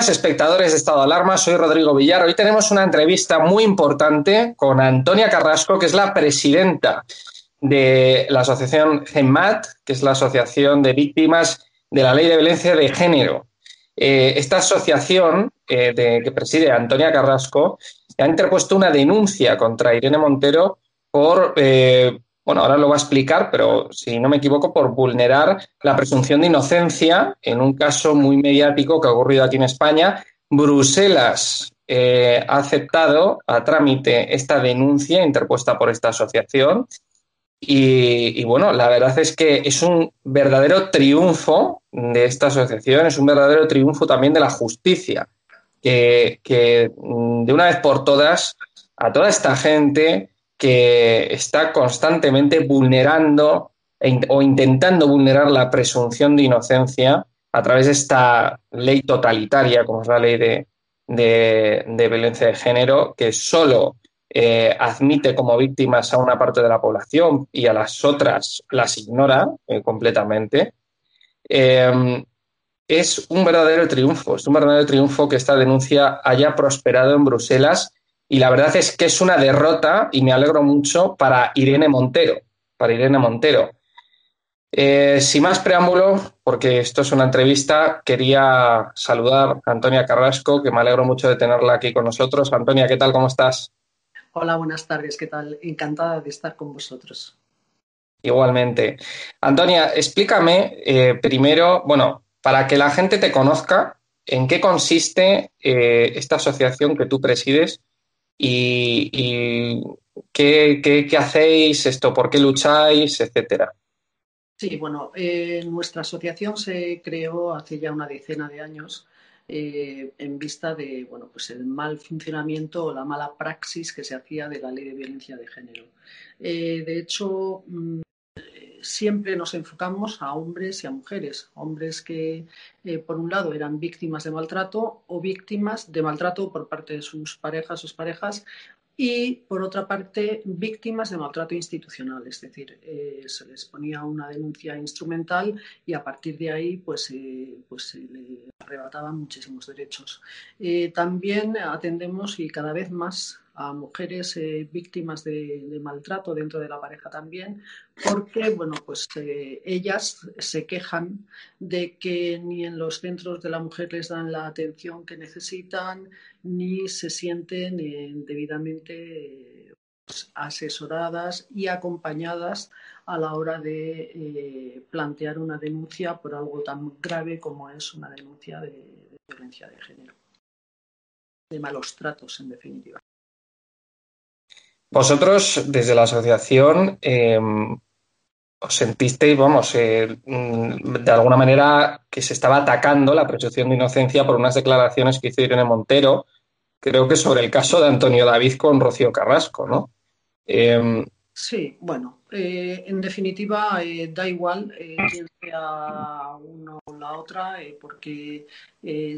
Buenas, espectadores de Estado de Alarma. Soy Rodrigo Villar. Hoy tenemos una entrevista muy importante con Antonia Carrasco, que es la presidenta de la asociación GEMAT, que es la Asociación de Víctimas de la Ley de Violencia de Género. Eh, esta asociación eh, que preside Antonia Carrasco ha interpuesto una denuncia contra Irene Montero por eh, bueno, ahora lo va a explicar, pero si no me equivoco, por vulnerar la presunción de inocencia en un caso muy mediático que ha ocurrido aquí en España. Bruselas eh, ha aceptado a trámite esta denuncia interpuesta por esta asociación. Y, bueno, la verdad es que es un verdadero triunfo de esta asociación, es un verdadero triunfo también de la justicia, que, que de una vez por todas a toda esta gente que está constantemente vulnerando o intentando vulnerar la presunción de inocencia a través de esta ley totalitaria, como es la ley de, violencia de género, que solo eh, admite como víctimas a una parte de la población y a las otras las ignora eh, completamente. Eh, es un verdadero triunfo, es un verdadero triunfo que esta denuncia haya prosperado en Bruselas y la verdad es que es una derrota, y me alegro mucho, para Irene Montero. Para Irene Montero. Eh, sin más preámbulo, porque esto es una entrevista, quería saludar a Antonia Carrasco, que me alegro mucho de tenerla aquí con nosotros. Antonia, ¿qué tal? ¿Cómo estás? Hola, buenas tardes. ¿Qué tal? Encantada de estar con vosotros. Igualmente. Antonia, explícame eh, primero, bueno, para que la gente te conozca, en qué consiste eh, esta asociación que tú presides y, qué, hacéis, esto, por qué lucháis, etcétera. Sí, bueno, eh, nuestra asociación se creó hace ya una decena de años eh, en vista de bueno, pues el mal funcionamiento o la mala praxis que se hacía de la ley de violencia de género. Eh, de hecho, mm, siempre nos enfocamos a hombres y a mujeres. Hombres que, eh, por un lado, eran víctimas de maltrato o víctimas de maltrato por parte de sus parejas, sus parejas, y por otra parte víctimas de maltrato institucional, es decir, eh, se les ponía una denuncia instrumental y a partir de ahí pues, eh, pues se le arrebataban muchísimos derechos. también atendemos y cada vez más a mujeres eh, víctimas de, maltrato dentro de la pareja también, porque bueno, pues eh, ellas se quejan de que ni en los centros de la mujer les dan la atención que necesitan, ni se sienten debidamente pues, asesoradas y acompañadas a la hora de eh, plantear una denuncia por algo tan grave como es una denuncia de violencia de género, de malos tratos, en definitiva. Vosotros, desde la asociación, em, os sentisteis, vamos, eh, mm, de alguna manera que se estaba atacando la presunción de inocencia por unas declaraciones que hizo Irene Montero, creo que sobre el caso de Antonio David con Rocío Carrasco, ¿no? Em, sí, bueno, eh, en definitiva eh, da igual quién sea uno o la otra, porque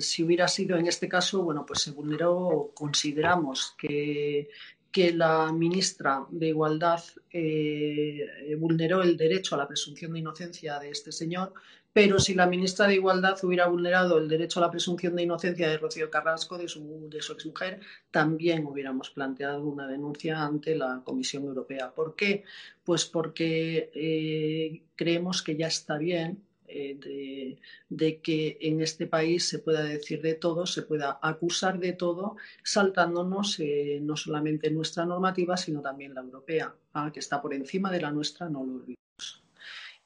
si hubiera sido en este caso, bueno, pues se vulneró, consideramos que que la ministra de Igualdad eh, vulneró el derecho a la presunción de inocencia de este señor, pero si la ministra de Igualdad hubiera vulnerado el derecho a la presunción de inocencia de Rocío Carrasco, de su, de su exmujer, también hubiéramos planteado una denuncia ante la Comisión Europea. ¿Por qué? Pues porque eh, creemos que ya está bien eh, de, que en este país se pueda decir de todo, se pueda acusar de todo, saltándonos eh, no solamente nuestra normativa, sino también la europea, ¿ah? que está por encima de la nuestra, no lo olvidemos.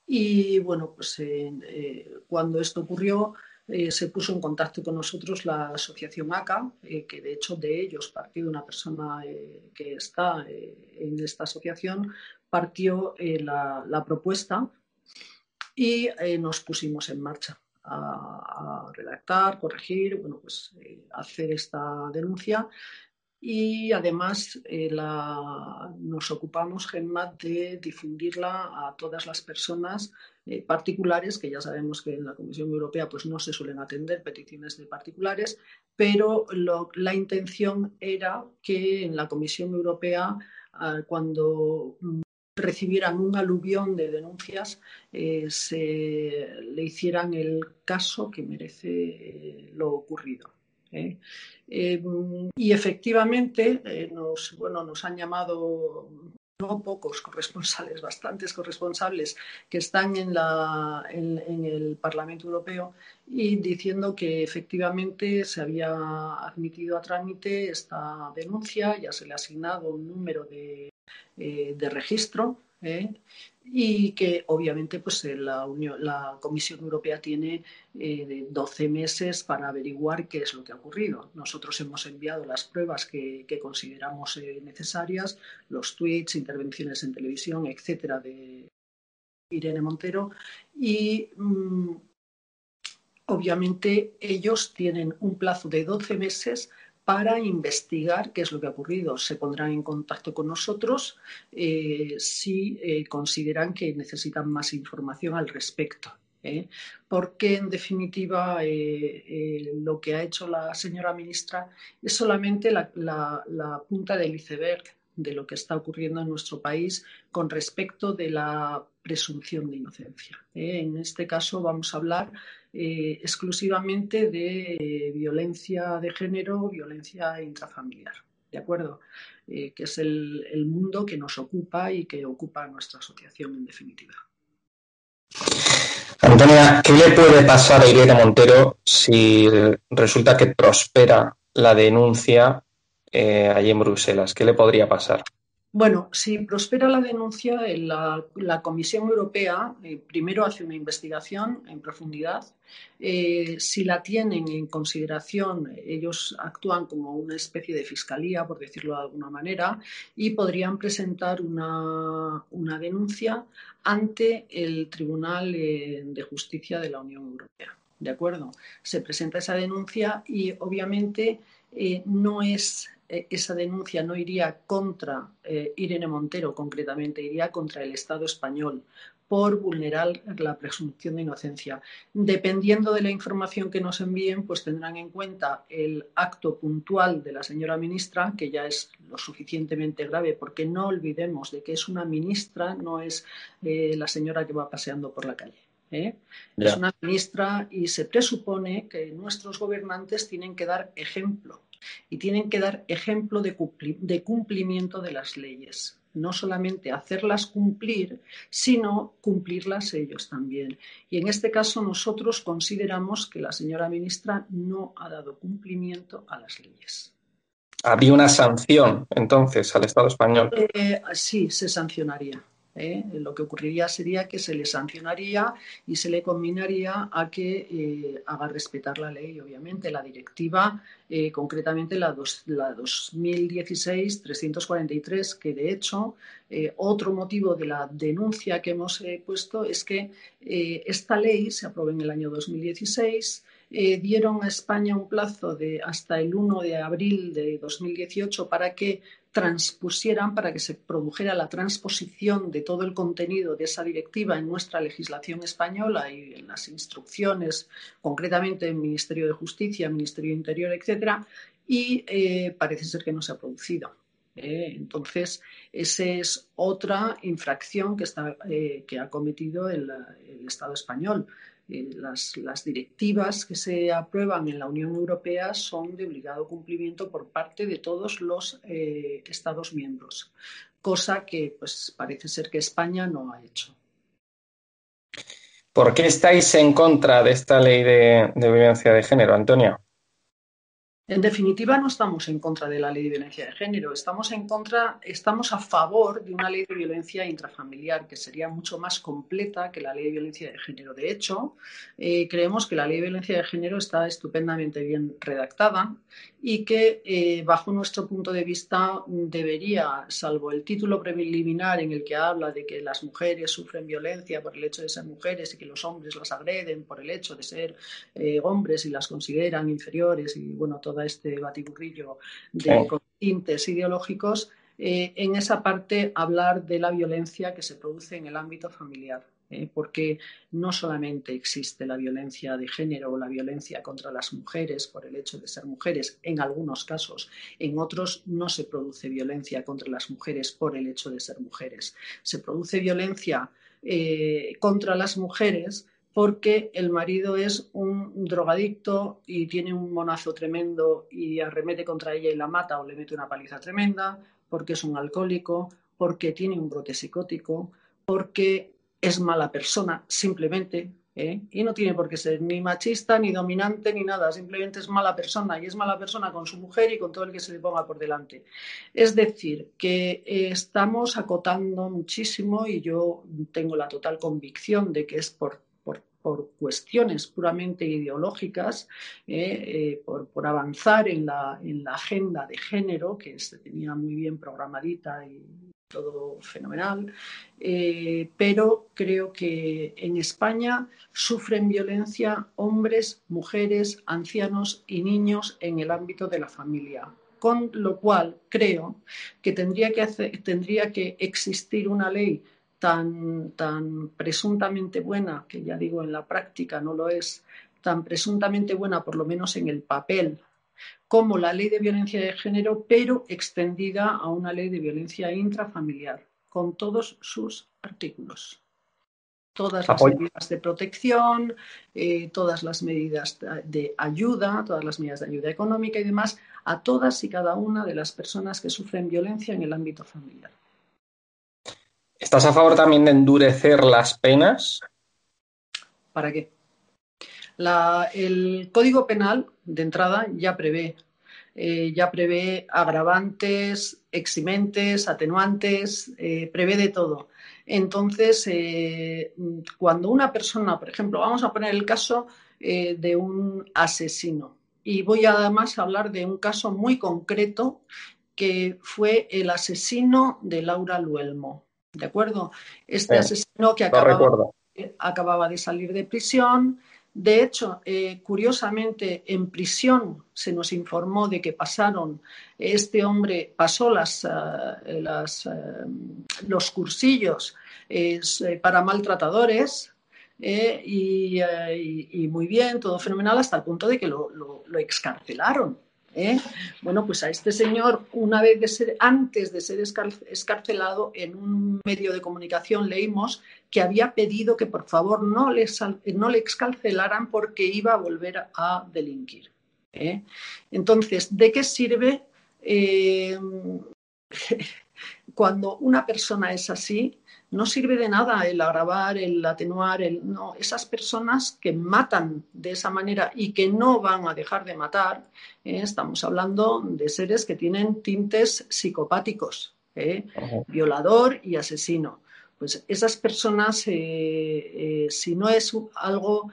Y bueno, pues eh, cuando esto ocurrió, se puso en contacto con nosotros la asociación ACA, que de hecho de ellos partió una persona que está en esta asociación, partió la propuesta y eh, nos pusimos en marcha a, redactar, corregir, bueno, pues eh, hacer esta denuncia. Y además eh, nos ocupamos, GENMAT, de difundirla a todas las personas particulares, que ya sabemos que en la Comisión Europea pues, no se suelen atender peticiones de particulares, pero la intención era que en la Comisión Europea, ah, cuando recibieran un aluvión de denuncias, eh, se le hicieran el caso que merece eh, lo ocurrido. ¿eh? y efectivamente nos, bueno, nos han llamado no pocos corresponsales, bastantes corresponsables que están en, la, en, el Parlamento Europeo y diciendo que efectivamente se había admitido a trámite esta denuncia, ya se le ha asignado un número de eh, de registro ¿eh? y que obviamente pues, eh, la, Comisión Europea tiene 12 meses para averiguar qué es lo que ha ocurrido. Nosotros hemos enviado las pruebas que, consideramos necesarias, los tweets, intervenciones en televisión, etcétera, de Irene Montero y mm, obviamente ellos tienen un plazo de 12 meses para investigar qué es lo que ha ocurrido. Se pondrán en contacto con nosotros eh, si eh, consideran que necesitan más información al respecto. ¿eh? Porque, en definitiva, lo que ha hecho la señora ministra es solamente la, la punta del iceberg de lo que está ocurriendo en nuestro país con respecto de la presunción de inocencia. En este caso vamos a hablar eh, exclusivamente de violencia de género, violencia intrafamiliar, ¿de acuerdo? Eh, que es el, mundo que nos ocupa y que ocupa nuestra asociación en definitiva. Antonia, ¿qué le puede pasar a Irene Montero si resulta que prospera la denuncia eh, allí en Bruselas? ¿Qué le podría pasar? Bueno, si prospera la denuncia, la, Comisión Europea eh, primero hace una investigación en profundidad. Eh, si la tienen en consideración, ellos actúan como una especie de fiscalía, por decirlo de alguna manera, y podrían presentar una, denuncia ante el Tribunal eh, de Justicia de la Unión Europea. ¿De acuerdo? Se presenta esa denuncia y obviamente no es eh, esa denuncia no iría contra eh, Irene Montero concretamente, iría contra el Estado español por vulnerar la presunción de inocencia. Dependiendo de la información que nos envíen, pues tendrán en cuenta el acto puntual de la señora ministra, que ya es lo suficientemente grave, porque no olvidemos de que es una ministra, no es eh, la señora que va paseando por la calle. Es una ministra y se presupone que nuestros gobernantes tienen que dar ejemplo y tienen que dar ejemplo de, cumplimiento de las leyes. no solamente hacerlas cumplir, sino cumplirlas ellos también. Y en este caso nosotros consideramos que la señora ministra no ha dado cumplimiento a las leyes. Había una sanción entonces al Estado español. Eh, sí, se sancionaría. ¿Eh? Lo que ocurriría sería que se le sancionaría y se le combinaría a que eh, haga respetar la ley, obviamente, la directiva, eh, concretamente la, la 2016-343, que de hecho, otro motivo de la denuncia que hemos puesto es que esta ley se aprobó en el año 2016. dieron a España un plazo de hasta el 1 de abril de 2018 para que transpusieran para que se produjera la transposición de todo el contenido de esa directiva en nuestra legislación española y en las instrucciones, concretamente en Ministerio de Justicia, Ministerio de Interior, etcétera, y eh, parece ser que no se ha producido. ¿eh? entonces, esa es otra infracción que, está, eh, que ha cometido el Estado español. Eh, las, directivas que se aprueban en la Unión Europea son de obligado cumplimiento por parte de todos los eh, Estados miembros, cosa que pues, parece ser que España no ha hecho. ¿Por qué estáis en contra de esta ley de, de violencia de género, Antonio? En definitiva, no estamos en contra de la ley de violencia de género, estamos en contra, estamos a favor de una ley de violencia intrafamiliar que sería mucho más completa que la ley de violencia de género. De hecho, eh, creemos que la ley de violencia de género está estupendamente bien redactada y que, eh, bajo nuestro punto de vista, debería, salvo el título preliminar en el que habla de que las mujeres sufren violencia por el hecho de ser mujeres y que los hombres las agreden por el hecho de ser eh, hombres y las consideran inferiores y bueno todo este batiburrillo de tintes ideológicos, eh, en esa parte hablar de la violencia que se produce en el ámbito familiar. Eh, porque no solamente existe la violencia de género o la violencia contra las mujeres por el hecho de ser mujeres, en algunos casos, en otros no se produce violencia contra las mujeres por el hecho de ser mujeres. Se produce violencia eh, contra las mujeres porque el marido es un drogadicto y tiene un monazo tremendo y arremete contra ella y la mata o le mete una paliza tremenda, porque es un alcohólico, porque tiene un brote psicótico, porque es mala persona, simplemente, ¿eh? y no tiene por qué ser ni machista, ni dominante, ni nada, simplemente es mala persona, y es mala persona con su mujer y con todo el que se le ponga por delante. Es decir, que eh, estamos acotando muchísimo y yo tengo la total convicción de que es por por cuestiones puramente ideológicas, eh, eh, por, avanzar en la, agenda de género, que se tenía muy bien programadita y todo fenomenal, eh, pero creo que en España sufren violencia hombres, mujeres, ancianos y niños en el ámbito de la familia. Con lo cual creo que tendría que, tendría que existir una ley tan, tan presuntamente buena, que ya digo en la práctica no lo es, tan presuntamente buena, por lo menos en el papel, como la ley de violencia de género, pero extendida a una ley de violencia intrafamiliar, con todos sus artículos. Todas las medidas de protección, eh, todas las medidas de ayuda, todas las medidas de ayuda económica y demás, a todas y cada una de las personas que sufren violencia en el ámbito familiar. ¿Estás a favor también de endurecer las penas? ¿Para qué? el Código Penal, de entrada, ya prevé, eh, ya prevé agravantes, eximentes, atenuantes, eh, prevé de todo. Entonces, eh, cuando una persona, por ejemplo, vamos a poner el caso de un asesino, y voy además a hablar de un caso muy concreto que fue el asesino de Laura Luelmo. ¿De acuerdo? Este asesino que acababa, de salir de prisión. De hecho, eh, curiosamente, en prisión se nos informó de que pasaron, este hombre pasó las, eh, eh, los cursillos para maltratadores, y, muy bien, todo fenomenal, hasta el punto de que lo, lo excarcelaron. ¿Eh? Bueno, pues a este señor, una vez de ser, antes de ser escarcelado, en un medio de comunicación leímos que había pedido que por favor no le, no le excarcelaran porque iba a volver a delinquir. ¿eh? Entonces, ¿de qué sirve? Eh, Cuando una persona es así, no sirve de nada el agravar, el atenuar, el no. Esas personas que matan de esa manera y que no van a dejar de matar, eh, estamos hablando de seres que tienen tintes psicopáticos, eh, violador y asesino. Pues esas personas, eh, si no es algo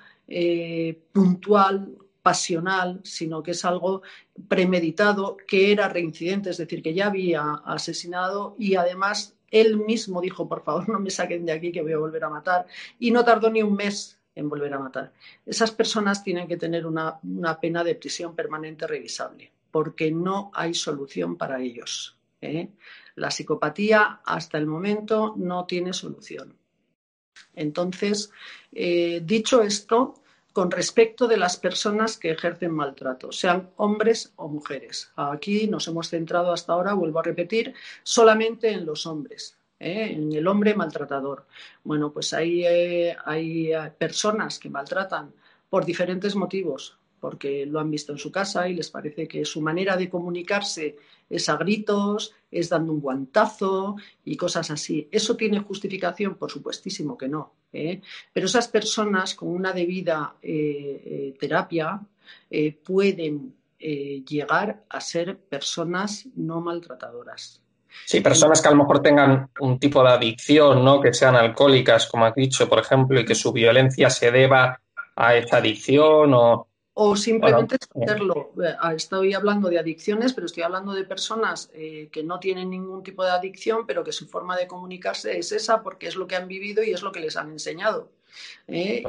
puntual, pasional, sino que es algo premeditado, que era reincidente, es decir, que ya había asesinado y además él mismo dijo, por favor, no me saquen de aquí que voy a volver a matar, y no tardó ni un mes en volver a matar. Esas personas tienen que tener una, pena de prisión permanente revisable, porque no hay solución para ellos. ¿eh? La psicopatía hasta el momento no tiene solución. Entonces, eh, dicho esto, con respecto de las personas que ejercen maltrato, sean hombres o mujeres. Aquí nos hemos centrado hasta ahora, vuelvo a repetir, solamente en los hombres. ¿eh? en el hombre maltratador. Bueno, pues hay, eh, hay personas que maltratan por diferentes motivos, porque lo han visto en su casa y les parece que su manera de comunicarse es a gritos, es dando un guantazo y cosas así. ¿Eso tiene justificación? Por supuestísimo que no. ¿eh? Pero esas personas con una debida eh, eh, terapia pueden llegar a ser personas no maltratadoras. Sí, personas que a lo mejor tengan un tipo de adicción, ¿no? Que sean alcohólicas, como has dicho, por ejemplo, y que su violencia se deba a esa adicción o, o simplemente hacerlo. Eh, ah, estoy hablando de adicciones, pero estoy hablando de personas eh, que no tienen ningún tipo de adicción, pero que su forma de comunicarse es esa porque es lo que han vivido y es lo que les han enseñado. ¿eh?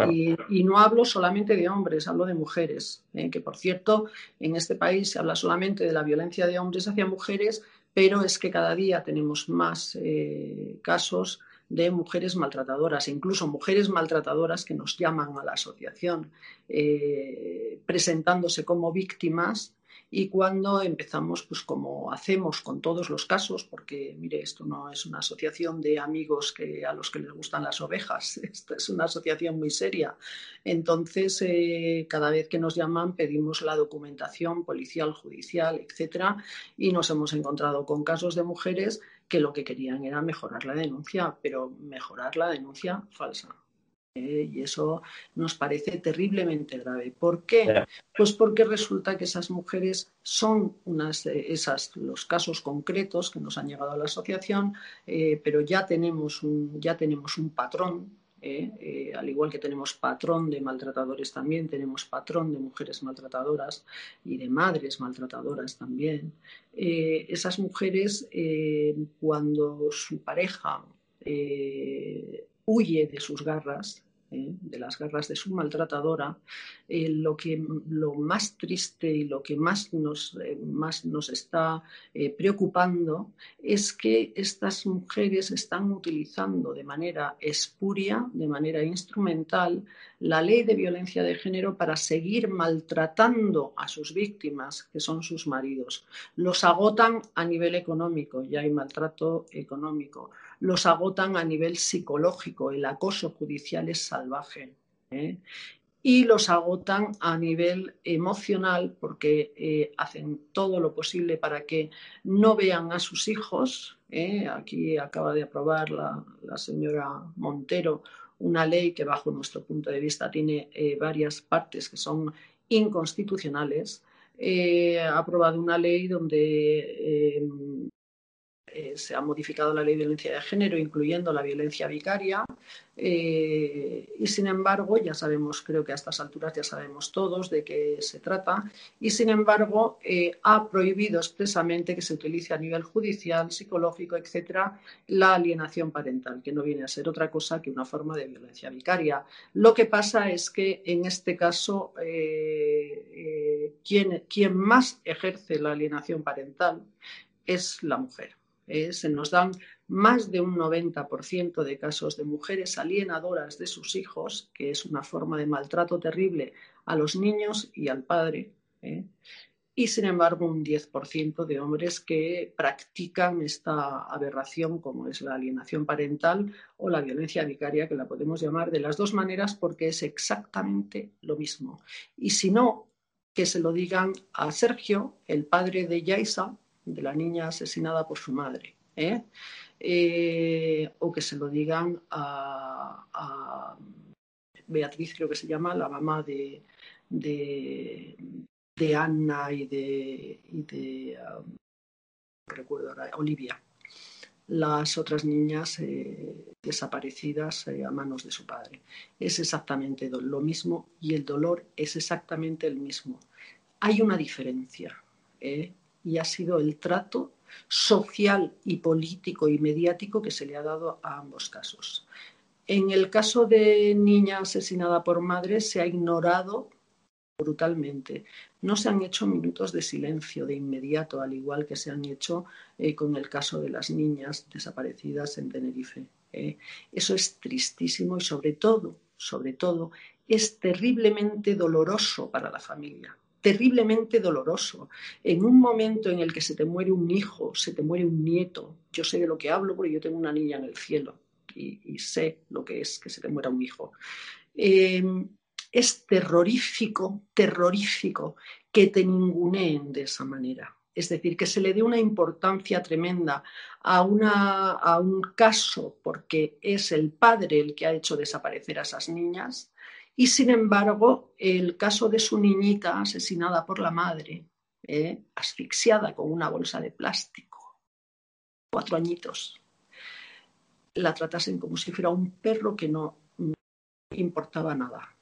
y, no hablo solamente de hombres, hablo de mujeres, que por cierto, en este país se habla solamente de la violencia de hombres hacia mujeres, pero es que cada día tenemos más casos de mujeres maltratadoras, incluso mujeres maltratadoras que nos llaman a la asociación eh, presentándose como víctimas y cuando empezamos, pues como hacemos con todos los casos, porque mire, esto no es una asociación de amigos que, a los que les gustan las ovejas, esto es una asociación muy seria. Entonces, eh, cada vez que nos llaman pedimos la documentación policial, judicial, etcétera, y nos hemos encontrado con casos de mujeres que lo que querían era mejorar la denuncia, pero mejorar la denuncia falsa. Eh, y eso nos parece terriblemente grave. ¿Por qué? Pues porque resulta que esas mujeres son unas esas los casos concretos que nos han llegado a la asociación, eh, pero ya tenemos un, ya tenemos un patrón ¿eh? Eh, al igual que tenemos patrón de maltratadores también, tenemos patrón de mujeres maltratadoras y de madres maltratadoras también. Eh, esas mujeres, cuando su pareja huye de sus garras, ¿eh? de las garras de su maltratadora, eh, lo, que, lo más triste y lo que más nos, eh, más nos está preocupando es que estas mujeres están utilizando de manera espuria, de manera instrumental, la ley de violencia de género para seguir maltratando a sus víctimas, que son sus maridos. Los agotan a nivel económico, ya hay maltrato económico los agotan a nivel psicológico, el acoso judicial es salvaje. ¿eh? Y los agotan a nivel emocional porque eh, hacen todo lo posible para que no vean a sus hijos. ¿eh? Aquí acaba de aprobar la, señora Montero una ley que bajo nuestro punto de vista tiene varias partes que son inconstitucionales. ha aprobado una ley donde se ha modificado la ley de violencia de género, incluyendo la violencia vicaria, eh, y sin embargo, ya sabemos, creo que a estas alturas ya sabemos todos de qué se trata, y sin embargo eh, ha prohibido expresamente que se utilice a nivel judicial, psicológico, etcétera, la alienación parental, que no viene a ser otra cosa que una forma de violencia vicaria. Lo que pasa es que en este caso, quien más ejerce la alienación parental es la mujer. Eh, se nos dan más de un 90% de casos de mujeres alienadoras de sus hijos, que es una forma de maltrato terrible a los niños y al padre. ¿eh? Y sin embargo, un 10% de hombres que practican esta aberración, como es la alienación parental o la violencia vicaria, que la podemos llamar de las dos maneras porque es exactamente lo mismo. Y si no, que se lo digan a Sergio, el padre de Yaisa, de la niña asesinada por su madre. ¿eh? Eh, o que se lo digan a, Beatriz, creo que se llama, la mamá de, de, Anna y de, y um, recuerdo Olivia las otras niñas eh, desaparecidas a manos de su padre. Es exactamente lo mismo y el dolor es exactamente el mismo. Hay una diferencia y ha sido el trato social y político y mediático que se le ha dado a ambos casos. En el caso de niña asesinada por madre se ha ignorado brutalmente. No se han hecho minutos de silencio de inmediato, al igual que se han hecho eh, con el caso de las niñas desaparecidas en Tenerife. ¿eh? Eso es tristísimo y sobre todo, sobre todo, es terriblemente doloroso para la familia terriblemente doloroso. En un momento en el que se te muere un hijo, se te muere un nieto, yo sé de lo que hablo porque yo tengo una niña en el cielo y, sé lo que es que se te muera un hijo. Em, es terrorífico, terrorífico que te ninguneen de esa manera. Es decir, que se le dé una importancia tremenda a, a un caso porque es el padre el que ha hecho desaparecer a esas niñas y sin embargo, el caso de su niñita asesinada por la madre, ¿eh? asfixiada con una bolsa de plástico, cuatro añitos, la tratasen como si fuera un perro que no importaba nada.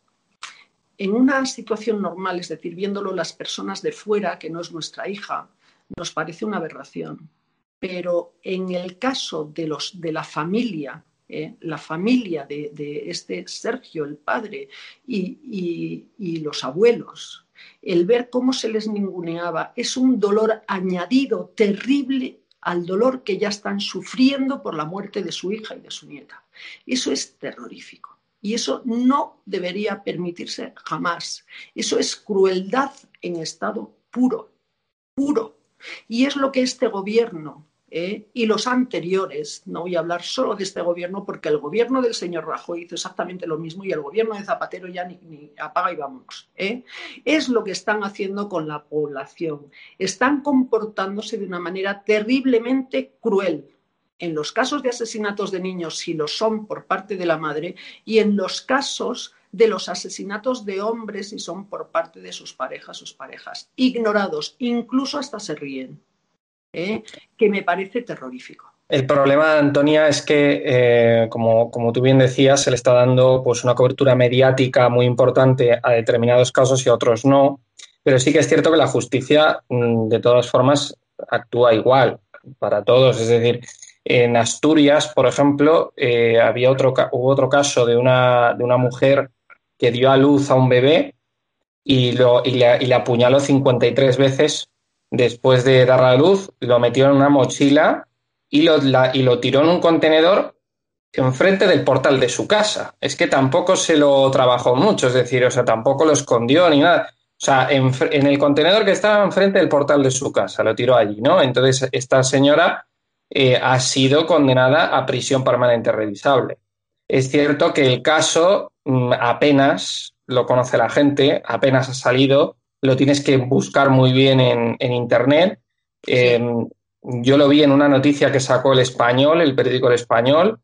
En una situación normal, es decir, viéndolo las personas de fuera, que no es nuestra hija, nos parece una aberración. Pero en el caso de, los, de la familia ¿eh? la familia de, este Sergio, el padre, y, los abuelos, el ver cómo se les ninguneaba, es un dolor añadido terrible al dolor que ya están sufriendo por la muerte de su hija y de su nieta. Eso es terrorífico. Y eso no debería permitirse jamás. Eso es crueldad en estado puro, puro. Y es lo que este gobierno ¿eh? y los anteriores, no voy a hablar solo de este gobierno porque el gobierno del señor Rajoy hizo exactamente lo mismo y el gobierno de Zapatero ya ni, apaga y vámonos, ¿eh? es lo que están haciendo con la población. Están comportándose de una manera terriblemente cruel. En los casos de asesinatos de niños, si lo son por parte de la madre, y en los casos de los asesinatos de hombres, si son por parte de sus parejas, sus parejas, ignorados, incluso hasta se ríen. ¿Eh? que me parece terrorífico. El problema, Antonia, es que, eh, como, tú bien decías, se le está dando pues, una cobertura mediática muy importante a determinados casos y a otros no. Pero sí que es cierto que la justicia, mm, de todas formas, actúa igual para todos. Es decir, en Asturias, por ejemplo, eh, había otro, hubo otro caso de una, de una mujer que dio a luz a un bebé y, lo, y, le, y le apuñaló 53 veces después de dar la luz, lo metió en una mochila y lo, tiró en un contenedor enfrente del portal de su casa. Es que tampoco se lo trabajó mucho, es decir, o sea, tampoco lo escondió ni nada. O sea, en, el contenedor que estaba enfrente del portal de su casa, lo tiró allí, ¿no? Entonces, esta señora eh, ha sido condenada a prisión permanente revisable. Es cierto que el caso mm, apenas lo conoce la gente, apenas ha salido, lo tienes que buscar muy bien en, Internet. Em, yo lo vi en una noticia que sacó el español, el periódico El Español.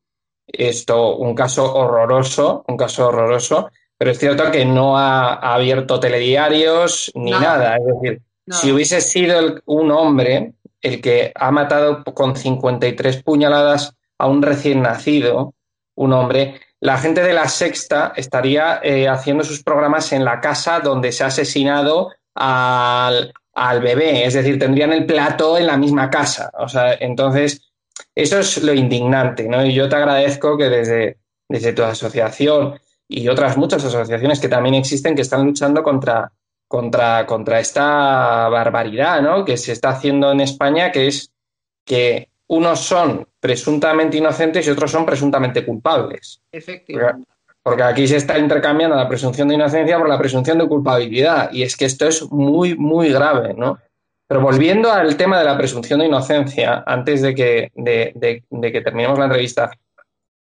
Esto, un caso horroroso, un caso horroroso, pero es cierto que no ha, abierto telediarios ni nada. Es decir, si hubiese sido un hombre el que ha matado con 53 puñaladas a un recién nacido, un hombre, la gente de la Sexta estaría eh, haciendo sus programas en la casa donde se ha asesinado al, bebé, es decir, tendrían el plato en la misma casa. O sea, entonces, eso es lo indignante, ¿no? Y yo te agradezco que desde, desde tu asociación y otras muchas asociaciones que también existen que están luchando contra, contra, contra esta barbaridad, ¿no? Que se está haciendo en España, que es que unos son presuntamente inocentes y otros son presuntamente culpables. Efectivamente. Porque, aquí se está intercambiando la presunción de inocencia por la presunción de culpabilidad. Y es que esto es muy, muy grave, ¿no? Pero volviendo al tema de la presunción de inocencia, antes de que, de, que terminemos la entrevista,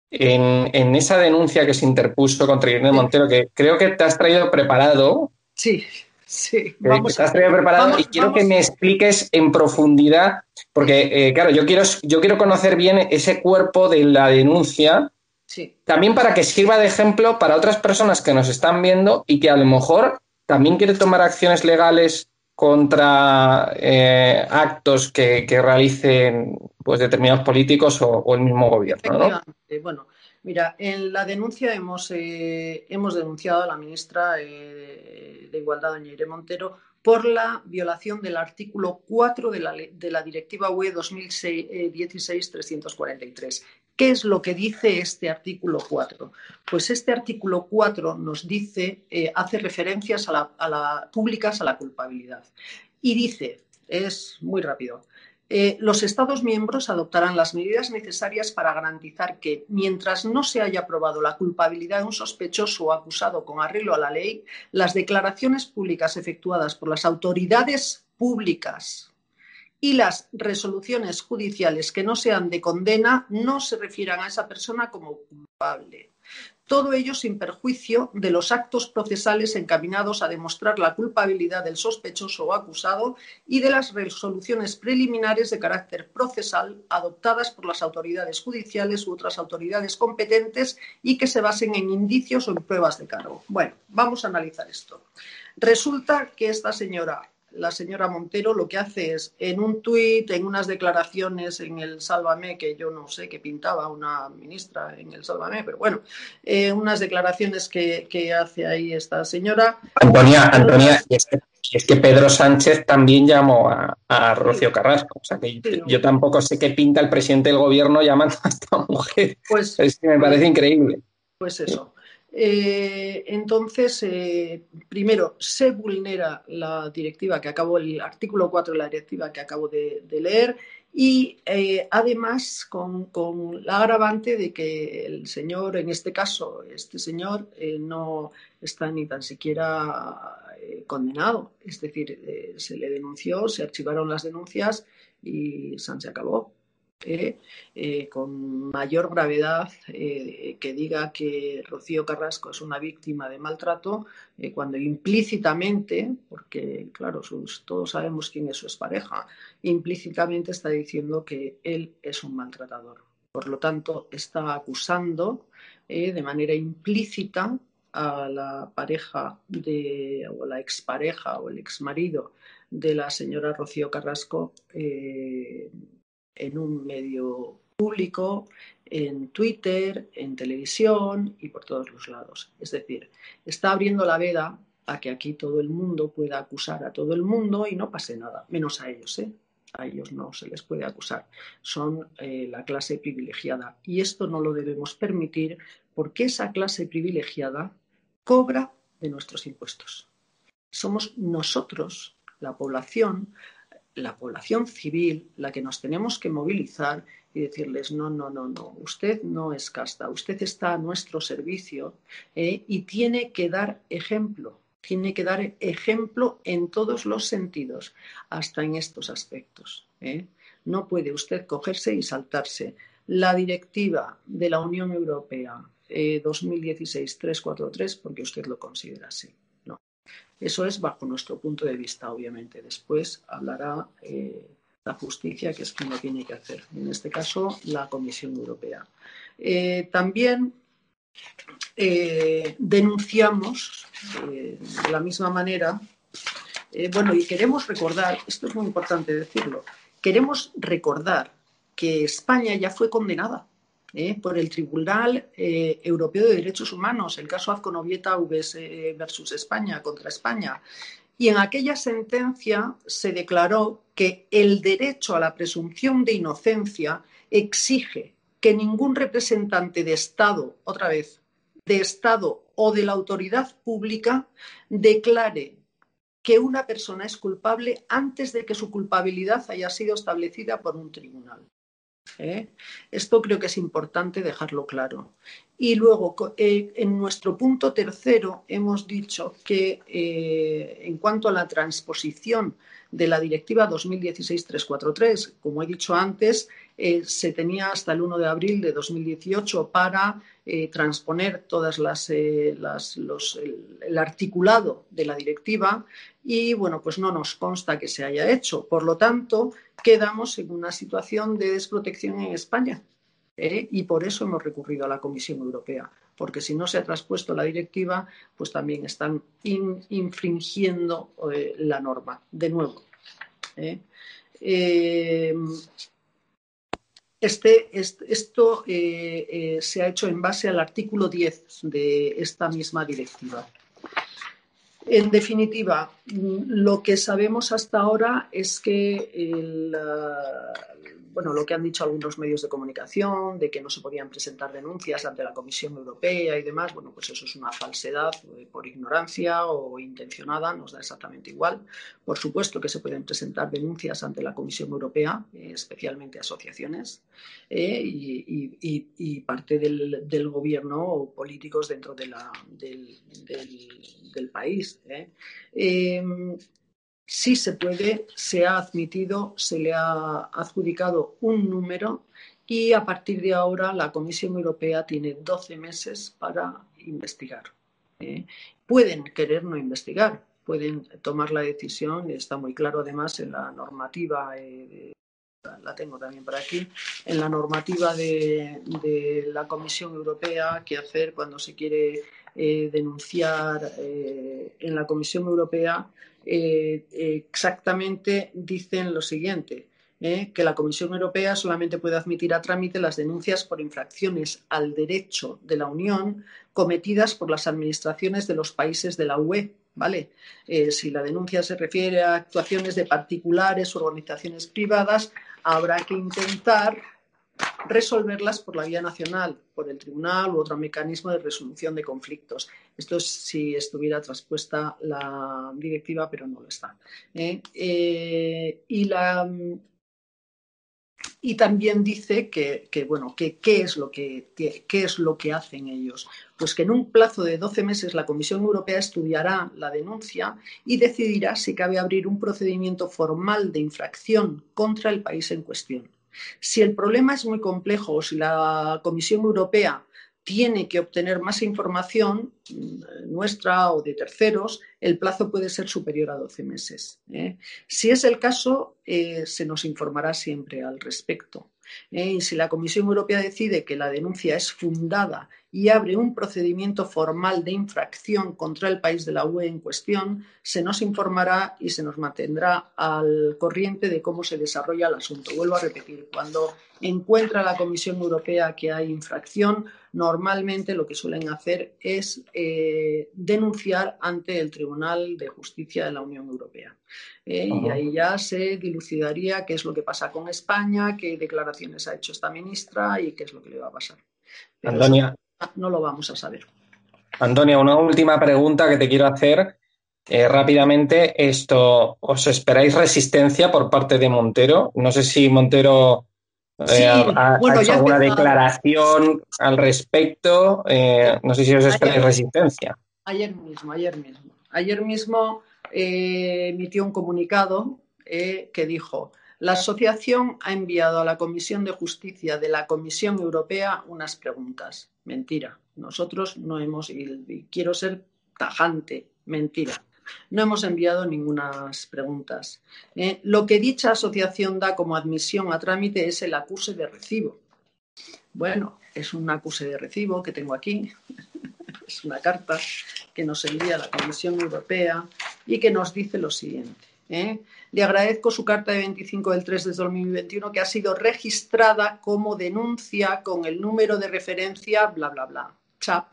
en, esa denuncia que se interpuso contra Irene Montero, que creo que te has traído preparado. Sí. Sí, vamos Estás preparado y quiero que me expliques en profundidad, porque eh, claro, yo quiero, yo quiero conocer bien ese cuerpo de la denuncia, sí. también para que sirva de ejemplo para otras personas que nos están viendo y que a lo mejor también quieren tomar acciones legales contra eh, actos que, realicen pues determinados políticos o, el mismo gobierno. ¿no? Bueno, mira, en la denuncia hemos, eh, hemos denunciado a la ministra eh, de Igualdad, doña Irene Montero, por la violación del artículo 4 de la, de la Directiva UE 2016-343. ¿Qué es lo que dice este artículo 4? Pues este artículo 4 nos dice, eh, hace referencias a la, públicas a la culpabilidad. Y dice, es muy rápido, eh, los Estados miembros adoptarán las medidas necesarias para garantizar que, mientras no se haya probado la culpabilidad de un sospechoso o acusado con arreglo a la ley, las declaraciones públicas efectuadas por las autoridades públicas y las resoluciones judiciales que no sean de condena no se refieran a esa persona como culpable. Todo ello sin perjuicio de los actos procesales encaminados a demostrar la culpabilidad del sospechoso o acusado y de las resoluciones preliminares de carácter procesal adoptadas por las autoridades judiciales u otras autoridades competentes y que se basen en indicios o en pruebas de cargo. Bueno, vamos a analizar esto. Resulta que esta señora la señora Montero lo que hace es, en un tuit, en unas declaraciones en el Sálvame, que yo no sé qué pintaba una ministra en el Sálvame, pero bueno, eh, unas declaraciones que, hace ahí esta señora. Antonia, Antonia, es que, Pedro Sánchez también llamó a, Rocío Carrasco. O sea que yo, tampoco sé qué pinta el presidente del gobierno llamando a esta mujer. Pues, es que me parece increíble. Pues eso. Eh, entonces, eh, primero, se vulnera la directiva que acabo, el artículo 4 de la directiva que acabo de, leer y eh, además con, la agravante de que el señor, en este caso, este señor no está ni tan siquiera condenado. Es decir, se le denunció, se archivaron las denuncias y se acabó. Eh, eh, con mayor gravedad eh, que diga que Rocío Carrasco es una víctima de maltrato, cuando implícitamente, porque claro, todos sabemos quién es su pareja, implícitamente está diciendo que él es un maltratador. Por lo tanto, está acusando de manera implícita a la pareja de, o la expareja o el exmarido de la señora Rocío Carrasco en un medio público, en Twitter, en televisión y por todos los lados. Es decir, está abriendo la veda a que aquí todo el mundo pueda acusar a todo el mundo y no pase nada, menos a ellos, ¿eh? A ellos no se les puede acusar. Son eh, la clase privilegiada. Y esto no lo debemos permitir porque esa clase privilegiada cobra de nuestros impuestos. Somos nosotros, la población, la población civil la que nos tenemos que movilizar y decirles, no, no, no, no, usted no es casta, usted está a nuestro servicio ¿eh? y tiene que dar ejemplo, tiene que dar ejemplo en todos los sentidos, hasta en estos aspectos. ¿eh? No puede usted cogerse y saltarse la directiva de la Unión Europea 2016-343 eh, porque usted lo considera así. Eso es bajo nuestro punto de vista, obviamente. Después hablará eh, la justicia, que es quien lo tiene que hacer. En este caso, la Comisión Europea. Eh, también eh, denunciamos de la misma manera, bueno, y queremos recordar, esto es muy importante decirlo, queremos recordar que España ya fue condenada ¿eh? por el Tribunal eh, Europeo de Derechos Humanos, el caso Azconovieta eh, versus España contra España. Y en aquella sentencia se declaró que el derecho a la presunción de inocencia exige que ningún representante de Estado, otra vez, de Estado o de la autoridad pública declare que una persona es culpable antes de que su culpabilidad haya sido establecida por un tribunal. ¿Eh? Esto creo que es importante dejarlo claro. Y luego, eh, en nuestro punto tercero, hemos dicho que eh, en cuanto a la transposición de la Directiva 2016-343. Como he dicho antes, eh, se tenía hasta el 1 de abril de 2018 para eh, transponer todas las, eh, el, articulado de la directiva y bueno, pues no nos consta que se haya hecho. Por lo tanto, quedamos en una situación de desprotección en España. Y por eso hemos recurrido a la Comisión Europea, porque si no se ha traspuesto la directiva, pues también están infringiendo la norma. De nuevo. Este, esto eh, eh, se ha hecho en base al artículo 10 de esta misma directiva. En definitiva, lo que sabemos hasta ahora es que el, bueno, lo que han dicho algunos medios de comunicación, de que no se podían presentar denuncias ante la Comisión Europea y demás, bueno, pues eso es una falsedad eh, por ignorancia o intencionada, nos da exactamente igual. Por supuesto que se pueden presentar denuncias ante la Comisión Europea, eh, especialmente asociaciones eh, y, parte del, gobierno o políticos dentro del, del, país sí se puede, se ha admitido, se le ha adjudicado un número y a partir de ahora la Comisión Europea tiene 12 meses para investigar. ¿eh? Pueden querer no investigar, pueden tomar la decisión, está muy claro además en la normativa, eh, la tengo también por aquí, en la normativa de, la Comisión Europea qué hacer cuando se quiere eh, denunciar en la Comisión Europea eh, exactamente dicen lo siguiente, eh, que la Comisión Europea solamente puede admitir a trámite las denuncias por infracciones al derecho de la Unión cometidas por las administraciones de los países de la UE. ¿Vale? Eh, si la denuncia se refiere a actuaciones de particulares o organizaciones privadas, habrá que intentar resolverlas por la vía nacional, por el tribunal u otro mecanismo de resolución de conflictos. Esto es si estuviera traspuesta la directiva, pero no lo está. ¿eh? Eh, y, también dice que, bueno, ¿qué, es lo que, qué es lo que hacen ellos. Pues que en un plazo de 12 meses la Comisión Europea estudiará la denuncia y decidirá si cabe abrir un procedimiento formal de infracción contra el país en cuestión. Si el problema es muy complejo o si la Comisión Europea tiene que obtener más información mm, nuestra o de terceros, el plazo puede ser superior a 12 meses. ¿eh? Si es el caso, eh, se nos informará siempre al respecto. ¿eh? Y si la Comisión Europea decide que la denuncia es fundada y abre un procedimiento formal de infracción contra el país de la UE en cuestión, se nos informará y se nos mantendrá al corriente de cómo se desarrolla el asunto. Vuelvo a repetir, cuando encuentra la Comisión Europea que hay infracción, normalmente lo que suelen hacer es eh, denunciar ante el Tribunal de Justicia de la Unión Europea. Eh, y ahí ya se dilucidaría qué es lo que pasa con España, qué declaraciones ha hecho esta ministra y qué es lo que le va a pasar. Antonia. No lo vamos a saber. Antonia, una última pregunta que te quiero hacer. Eh, rápidamente, esto, ¿os esperáis resistencia por parte de Montero? No sé si Montero eh, ha, hecho alguna declaración al respecto. Eh, no sé si os esperáis resistencia. Ayer mismo, ayer mismo. Ayer mismo emitió un comunicado que dijo la asociación ha enviado a la Comisión de Justicia de la Comisión Europea unas preguntas. Mentira. Nosotros no hemos, y quiero ser tajante, mentira. No hemos enviado ninguna preguntas. Eh, lo que dicha asociación da como admisión a trámite es el acuse de recibo. Bueno, es un acuse de recibo que tengo aquí. es una carta que nos envía la Comisión Europea y que nos dice lo siguiente. ¿Eh? Le agradezco su carta de 25 del 3 de 2021 que ha sido registrada como denuncia con el número de referencia, bla, bla, bla, CHAP,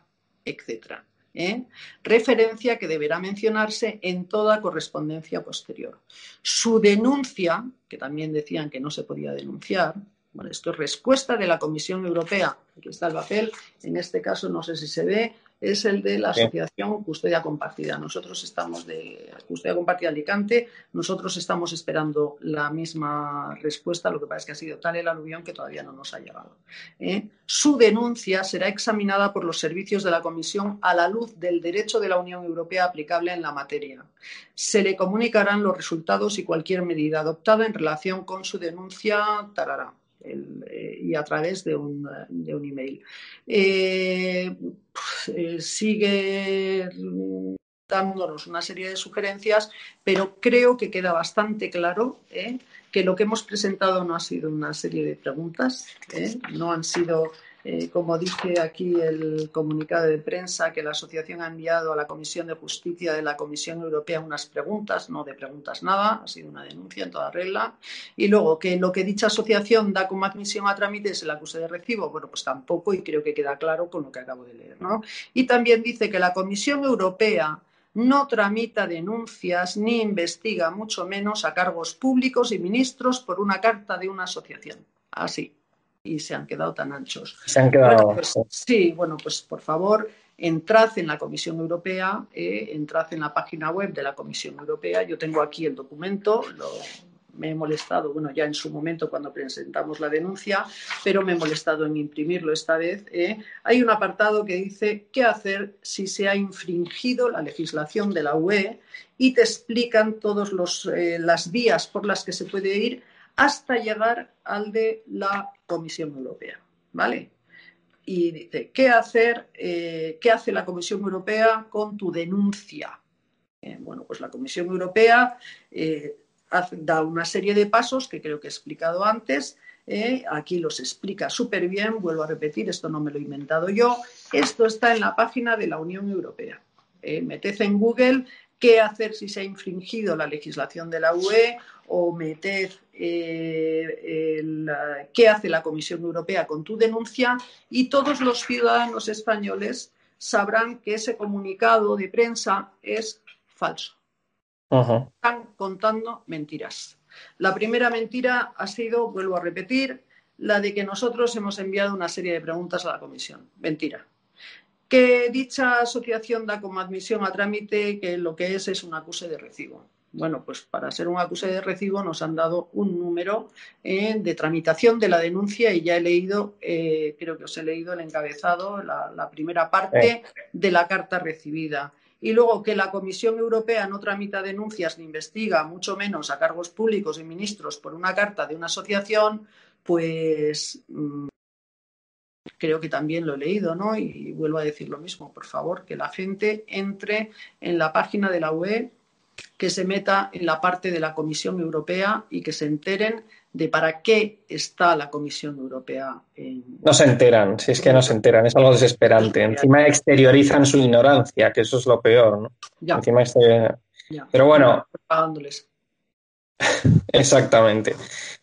etc. ¿eh? Referencia que deberá mencionarse en toda correspondencia posterior. Su denuncia, que también decían que no se podía denunciar, esto es respuesta de la Comisión Europea. Aquí está el papel. En este caso, no sé si se ve, es el de la Asociación Custodia Compartida. Nosotros estamos de Custodia Compartida Alicante, nosotros estamos esperando la misma respuesta, lo que pasa es que ha sido tal el aluvión que todavía no nos ha llegado. ¿eh? Su denuncia será examinada por los servicios de la Comisión a la luz del derecho de la Unión Europea aplicable en la materia. Se le comunicarán los resultados y cualquier medida adoptada en relación con su denuncia. Tarará. Eh, y a través de un, de un email. Eh, eh, sigue dándonos una serie de sugerencias, pero creo que queda bastante claro que lo que hemos presentado no ha sido una serie de preguntas, no han sido eh, como dice aquí el comunicado de prensa, que la asociación ha enviado a la Comisión de Justicia de la Comisión Europea unas preguntas, no de preguntas nada, ha sido una denuncia en toda regla. Y luego que lo que dicha asociación da como admisión a trámite es el acuse de recibo, bueno, pues tampoco, y creo que queda claro con lo que acabo de leer. ¿no? Y también dice que la Comisión Europea no tramita denuncias ni investiga, mucho menos, a cargos públicos y ministros por una carta de una asociación. Así y se han quedado tan anchos. Se han quedado. Pues, sí, bueno, pues por favor, entrad en la Comisión Europea, eh, entrad en la página web de la Comisión Europea. Yo tengo aquí el documento, me he molestado, bueno, ya en su momento cuando presentamos la denuncia, pero me he molestado en imprimirlo esta vez. Eh. Hay un apartado que dice qué hacer si se ha infringido la legislación de la UE y te explican todas eh, las vías por las que se puede ir hasta llegar al de la Comisión Europea. ¿Vale? Y dice, ¿qué hacer? Eh, ¿Qué hace la Comisión Europea con tu denuncia? Eh, bueno, pues la Comisión Europea eh, da una serie de pasos que creo que he explicado antes. aquí los explica súper bien. Vuelvo a repetir, esto no me lo he inventado yo. Esto está en la página de la Unión Europea. meted en Google qué hacer si se ha infringido la legislación de la UE o meter eh, qué hace la Comisión Europea con tu denuncia y todos los ciudadanos españoles sabrán que ese comunicado de prensa es falso. Están contando mentiras. La primera mentira ha sido, vuelvo a repetir, la de que nosotros hemos enviado una serie de preguntas a la Comisión. Mentira que dicha asociación da como admisión a trámite que lo que es es un acuse de recibo. Bueno, pues para ser un acuse de recibo nos han dado un número eh, de tramitación de la denuncia y ya he leído, eh, creo que os he leído el encabezado, la, primera parte de la carta recibida. Y luego que la Comisión Europea no tramita denuncias ni investiga, mucho menos a cargos públicos y ministros por una carta de una asociación, pues mm, creo que también lo he leído, ¿no? Y vuelvo a decir lo mismo, por favor, que la gente entre en la página de la UE, que se meta en la parte de la Comisión Europea y que se enteren de para qué está la Comisión Europea. No se enteran, si es que no se enteran, es algo desesperante. Encima exteriorizan su ignorancia, que eso es lo peor, ¿no? Ya. Encima Pero bueno. Pagándoles. Exactamente.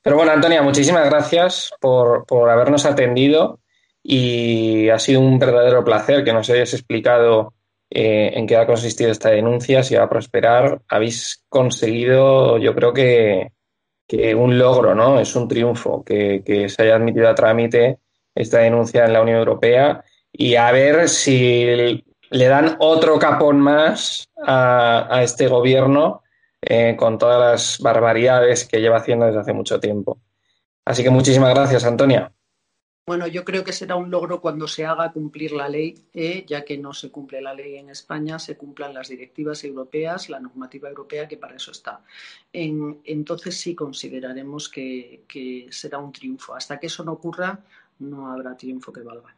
Pero bueno, Antonia, muchísimas gracias por, por habernos atendido y ha sido un verdadero placer que nos hayas explicado eh, en qué ha consistido esta denuncia, si va a prosperar. Habéis conseguido, yo creo que, un logro, ¿no? Es un triunfo que, se haya admitido a trámite esta denuncia en la Unión Europea y a ver si le dan otro capón más a, este gobierno eh, con todas las barbaridades que lleva haciendo desde hace mucho tiempo. Así que muchísimas gracias, Antonia. Bueno, yo creo que será un logro cuando se haga cumplir la ley, ¿eh? ya que no se cumple la ley en España, se cumplan las directivas europeas, la normativa europea, que para eso está. entonces sí consideraremos que, será un triunfo. Hasta que eso no ocurra, no habrá triunfo que valga.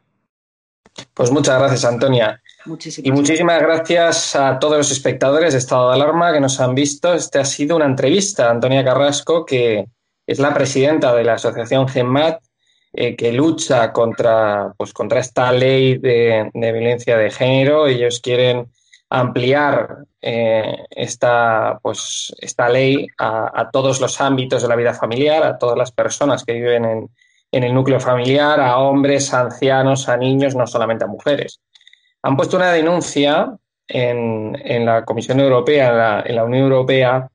Pues muchas gracias, Antonia. Muchísimas y muchísimas gracias a todos los espectadores de Estado de Alarma que nos han visto. Este ha sido una entrevista a Antonia Carrasco, que es la presidenta de la Asociación GEMAT eh, que lucha contra, pues, contra esta ley de, violencia de género. Ellos quieren ampliar eh, esta, pues, esta ley a, todos los ámbitos de la vida familiar, a todas las personas que viven en, el núcleo familiar, a hombres, a ancianos, a niños, no solamente a mujeres. Han puesto una denuncia en, en la Comisión Europea, en la Unión Europea,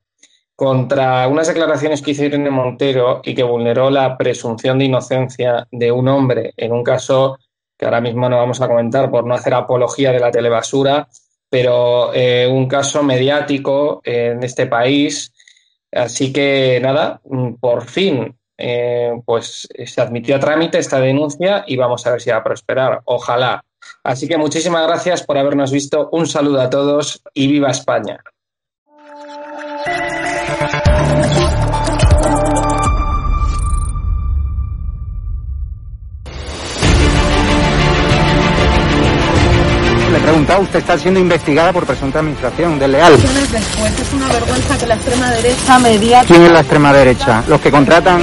contra unas declaraciones que hizo Irene Montero y que vulneró la presunción de inocencia de un hombre en un caso que ahora mismo no vamos a comentar por no hacer apología de la telebasura, pero eh, un caso mediático en este país. Así que nada, por fin, eh, pues se admitió a trámite esta denuncia y vamos a ver si va a prosperar. Ojalá. Así que muchísimas gracias por habernos visto. Un saludo a todos y viva España. Preguntado, usted está siendo investigada por presunta administración desleal. Después es una vergüenza que la extrema derecha. ¿Quién es la extrema derecha? Los que contratan...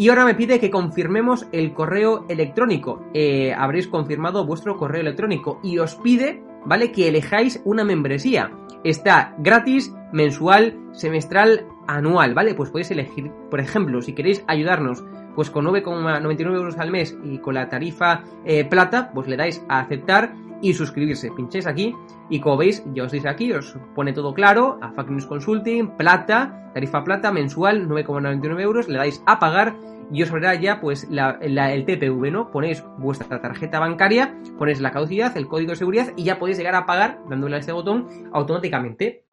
Y ahora me pide que confirmemos el correo electrónico. Eh, habréis confirmado vuestro correo electrónico y os pide, ¿vale? Que elijáis una membresía. Está gratis, mensual, semestral, anual, ¿vale? Pues podéis elegir, por ejemplo, si queréis ayudarnos pues con 9,99 euros al mes y con la tarifa eh, plata, pues le dais a aceptar y suscribirse. Pincháis aquí y como veis, ya os dice aquí, os pone todo claro, a Fact News Consulting, plata, tarifa plata mensual, 9,99 euros, le dais a pagar y os verá ya pues el TPV, ¿no? Ponéis vuestra tarjeta bancaria, ponéis la caducidad, el código de seguridad y ya podéis llegar a pagar dándole a este botón automáticamente.